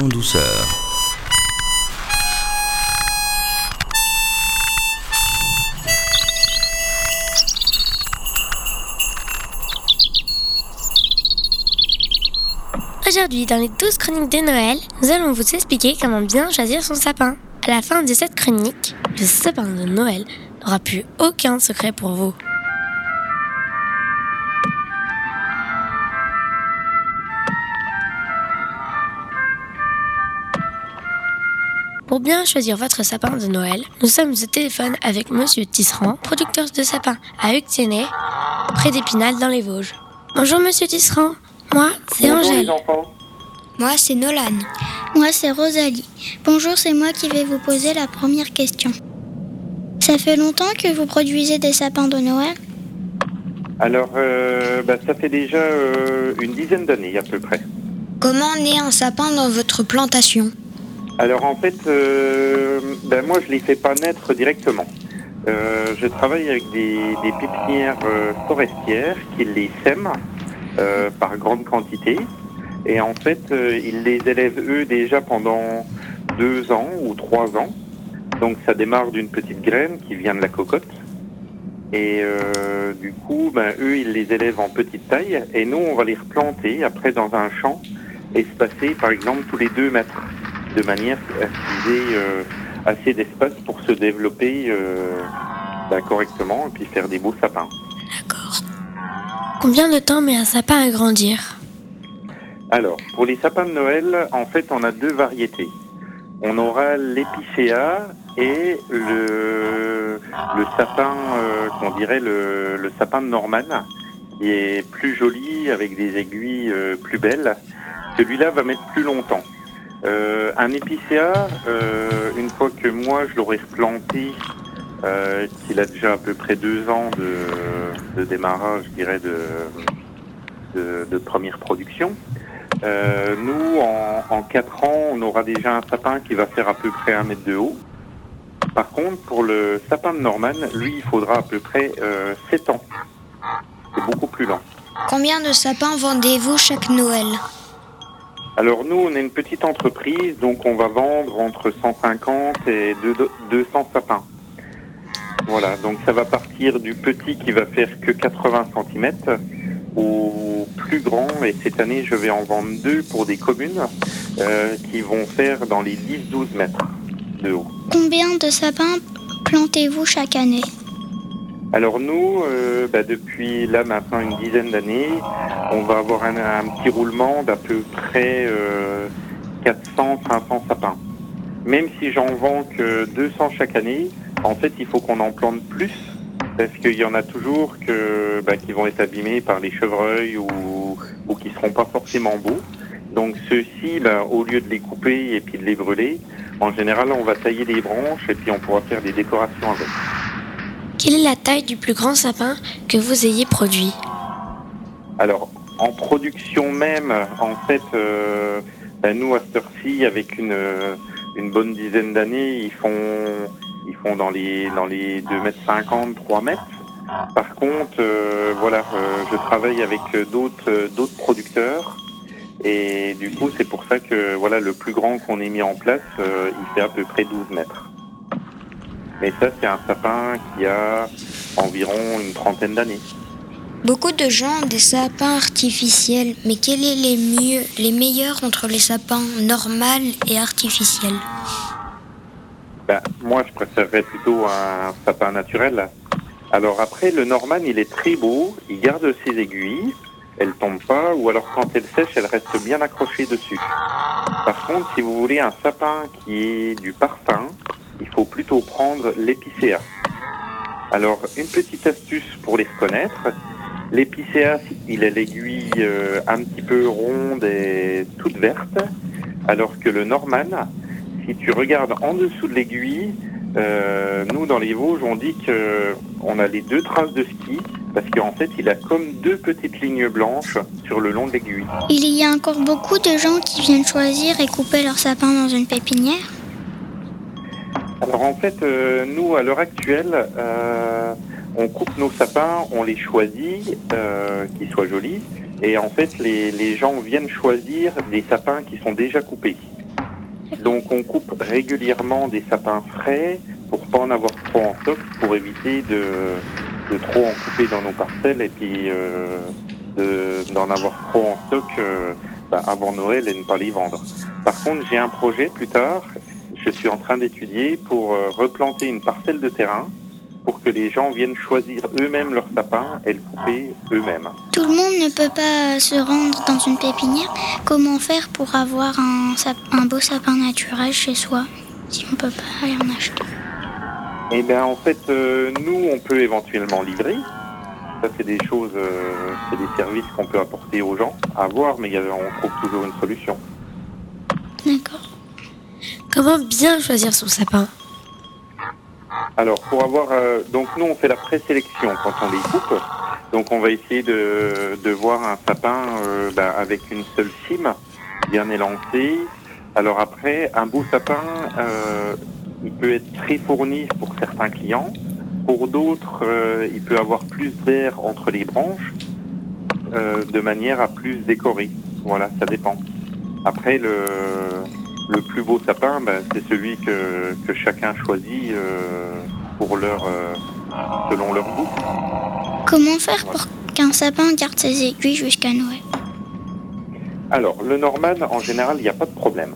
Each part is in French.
Douceur. Aujourd'hui, dans les 12 chroniques de Noël, nous allons vous expliquer comment bien choisir son sapin. À la fin de cette chronique, le sapin de Noël n'aura plus aucun secret pour vous. Pour bien choisir votre sapin de Noël, nous sommes au téléphone avec Monsieur Tisserand, producteur de sapins à Huctiennet, près d'Épinal dans les Vosges. Bonjour Monsieur Tisserand, moi c'est Bonjour Angèle. Moi, c'est Nolan. Moi, c'est Rosalie. Bonjour, c'est moi qui vais vous poser la première question. Ça fait longtemps que vous produisez des sapins de Noël? Alors, euh, bah, ça fait déjà euh, une dizaine d'années à peu près. Comment naît un sapin dans votre plantation? Alors en fait, euh, ben, moi je les fais pas naître directement. Euh, je travaille avec des, des pépinières euh, forestières qui les sèment euh, par grande quantité. Et en fait, euh, ils les élèvent eux déjà pendant deux ans ou trois ans. Donc ça démarre d'une petite graine qui vient de la cocotte. Et euh, du coup, ben, eux, ils les élèvent en petite taille. Et nous, on va les replanter après dans un champ, espacé par exemple tous les deux mètres, de manière à qu'ils aient euh, assez d'espace pour se développer euh, ben, correctement et puis faire des beaux sapins. D'accord. Combien de temps met un sapin à grandir? Alors, pour les sapins de Noël, en fait, on a deux variétés. On aura l'épicéa et le, le sapin, euh, qu'on dirait le, le sapin de Norman, qui est plus joli, avec des aiguilles euh, plus belles. Celui-là va mettre plus longtemps. Euh, un épicéa, euh, une fois que moi je l'aurai replanté, euh, qu'il a déjà à peu près deux ans de, de démarrage, je dirais, de, de, de première production, euh, nous, en, en 4 ans, on aura déjà un sapin qui va faire à peu près un mètre de haut. Par contre, pour le sapin de Norman, lui, il faudra à peu près euh, 7 ans. C'est beaucoup plus lent. Combien de sapins vendez-vous chaque Noël? Alors nous, on est une petite entreprise, donc on va vendre entre 150 et deux- 200 sapins. Voilà, donc ça va partir du petit qui va faire que 80 cm au plus grand, et cette année je vais en vendre deux pour des communes euh, qui vont faire dans les 10-12 mètres de haut. Combien de sapins plantez-vous chaque année? Alors nous, euh, bah, depuis là maintenant une dizaine d'années, on va avoir un, petit roulement d'à peu près euh, 400-500 sapins. Même si j'en vends que 200 chaque année, en fait il faut qu'on en plante plus parce qu'il y en a toujours que, bah, qui vont être abîmés par les chevreuils ou, ou qui seront pas forcément beaux. Donc ceux-ci, bah, au lieu de les couper et puis de les brûler, en général on va tailler les branches et puis on pourra faire des décorations avec. Quelle est la taille du plus grand sapin que vous ayez produit Alors, en production même, en fait, euh, ben, nous, à cette avec une, euh, une bonne dizaine d'années, ils font, ils font dans les, dans les 2 mètres 50, 3 mètres. Par contre, euh, voilà, euh, je travaille avec d'autres, euh, d'autres producteurs. Et du coup, c'est pour ça que voilà, le plus grand qu'on ait mis en place, euh, il fait à peu près 12 mètres. Mais ça, c'est un sapin qui a environ une trentaine d'années. Beaucoup de gens ont des sapins artificiels, mais quel est les mieux, les meilleurs entre les sapins normaux et artificiels Ben, moi, je préférerais plutôt un sapin naturel. Alors après, le Norman, il est très beau, il garde ses aiguilles, elles tombent pas, ou alors quand elles sèchent, elles restent bien accrochées dessus. Par contre, si vous voulez un sapin qui est du parfum, il faut plutôt prendre l'épicéa. Alors, une petite astuce pour les reconnaître. L'épicéa, il a l'aiguille euh, un petit peu ronde et toute verte, alors que le Norman, si tu regardes en dessous de l'aiguille, euh, nous dans les Vosges, on dit qu'on a les deux traces de ski parce qu'en fait, il a comme deux petites lignes blanches sur le long de l'aiguille. Il y a encore beaucoup de gens qui viennent choisir et couper leur sapin dans une pépinière Alors en fait, euh, nous à l'heure actuelle, euh, on coupe nos sapins, on les choisit, euh, qu'ils soient jolis, et en fait, les, les gens viennent choisir des sapins qui sont déjà coupés. Donc on coupe régulièrement des sapins frais pour pas en avoir trop en stock, pour éviter de, de trop en couper dans nos parcelles et puis euh, de- d'en avoir trop en stock euh, bah, avant Noël et ne pas les vendre. Par contre, j'ai un projet plus tard, je suis en train d'étudier pour euh, replanter une parcelle de terrain pour que les gens viennent choisir eux-mêmes leurs sapins et le couper eux-mêmes. Tout le monde ne peut pas se rendre dans une pépinière. Comment faire pour avoir un, un beau sapin naturel chez soi si on peut pas aller en acheter? Eh bien, en fait, euh, nous, on peut éventuellement livrer. Ça, c'est des choses, euh, c'est des services qu'on peut apporter aux gens à voir, mais il y a- on trouve toujours une solution. Comment bien choisir son sapin Alors, pour avoir, euh, donc nous, on fait la présélection quand on les coupe. Donc, on va essayer de, de voir un sapin euh, ben, avec une seule cime, bien élancée. Alors après, un beau sapin, euh, il peut être très fourni pour certains clients. Pour d'autres, il peut avoir plus d'air entre les branches, de manière à plus décorer. Voilà, ça dépend. Après, le, le plus beau sapin, ben, c'est celui que, que chacun choisit euh, pour leur, euh, selon leur goût. Comment faire pour qu'un sapin garde ses aiguilles jusqu'à Noël? Alors, le Norman, en général, il n'y a pas de problème.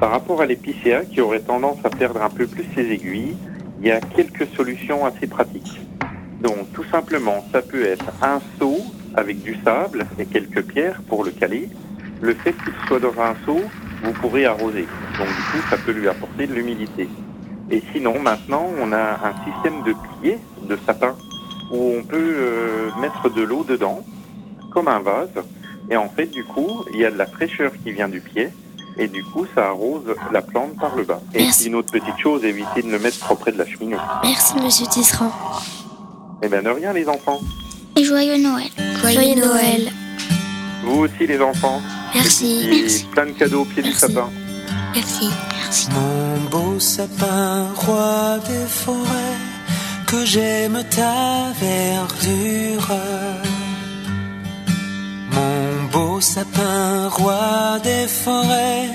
Par rapport à l'épicéa, qui aurait tendance à perdre un peu plus ses aiguilles, il y a quelques solutions assez pratiques. Donc, tout simplement, ça peut être un seau avec du sable et quelques pierres pour le caler. Le fait qu'il soit dans un seau, vous pourrez arroser. Donc, du coup, ça peut lui apporter de l'humidité. Et sinon, maintenant, on a un système de pieds de sapin où on peut euh, mettre de l'eau dedans, comme un vase. Et en fait, du coup, il y a de la fraîcheur qui vient du pied. Et du coup, ça arrose la plante par le bas. Et Merci. une autre petite chose, évitez de le mettre trop près de la cheminée. Merci, monsieur Tisserand. Eh bien, de rien, les enfants. Et joyeux Noël. Joyeux Noël. Vous aussi, les enfants. Merci. Et Merci. plein de cadeaux au pied du Merci. sapin. Merci. Mon beau sapin, roi des forêts, que j'aime ta verdure. Mon beau sapin, roi des forêts,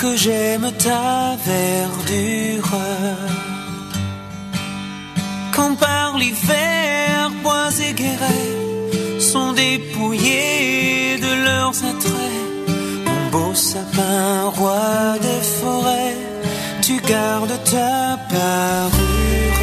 que j'aime ta verdure. Quand par l'hiver, bois et guérets sont dépouillés de leurs attraits. Beau sapin, roi des forêts, tu gardes ta parure.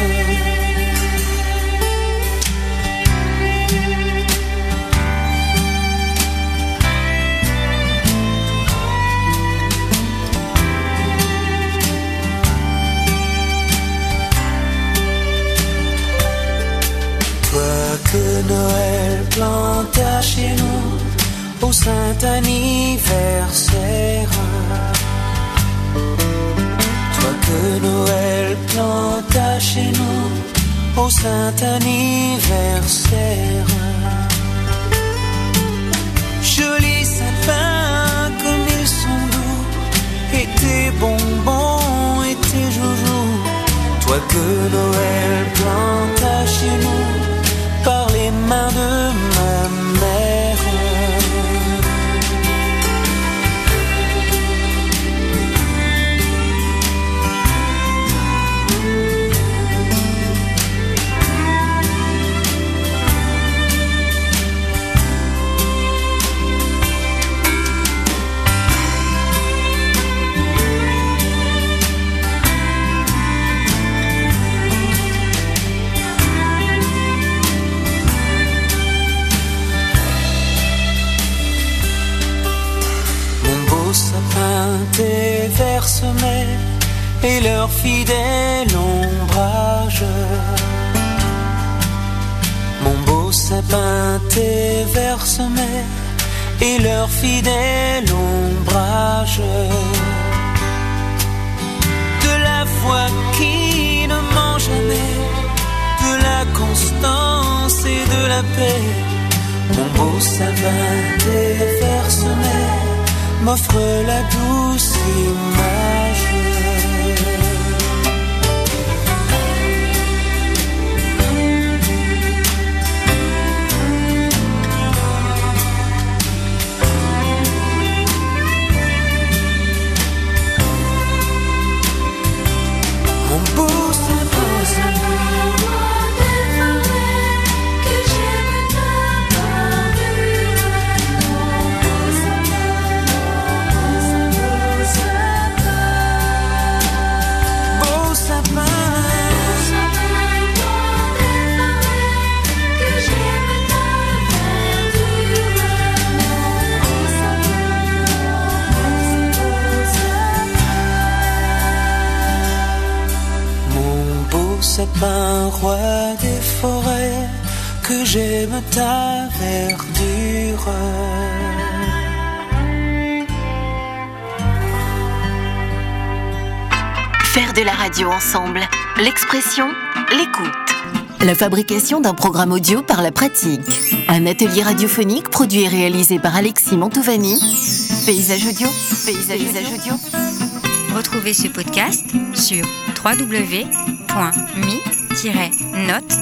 Toi que Noël planta chez nous au saint Toi que Noël planta chez nous au saint anniversaire. Joli sapin comme ils sont doux, et tes bonbons et tes joujoux. Toi que Noël planta chez nous par les mains de et leur fidèle ombrage. Mon beau sapin, tes vers et leur fidèle ombrage. De la foi qui ne ment jamais, de la constance et de la paix. Mon beau sapin, semés m'offre la douce image. Roi des forêts, que j'aime ta verdure. Faire de la radio ensemble, l'expression, l'écoute. La fabrication d'un programme audio par la pratique. Un atelier radiophonique produit et réalisé par Alexis Mantovani. Paysage audio, paysage, paysage audio. Retrouvez ce podcast sur www mi-note.fr.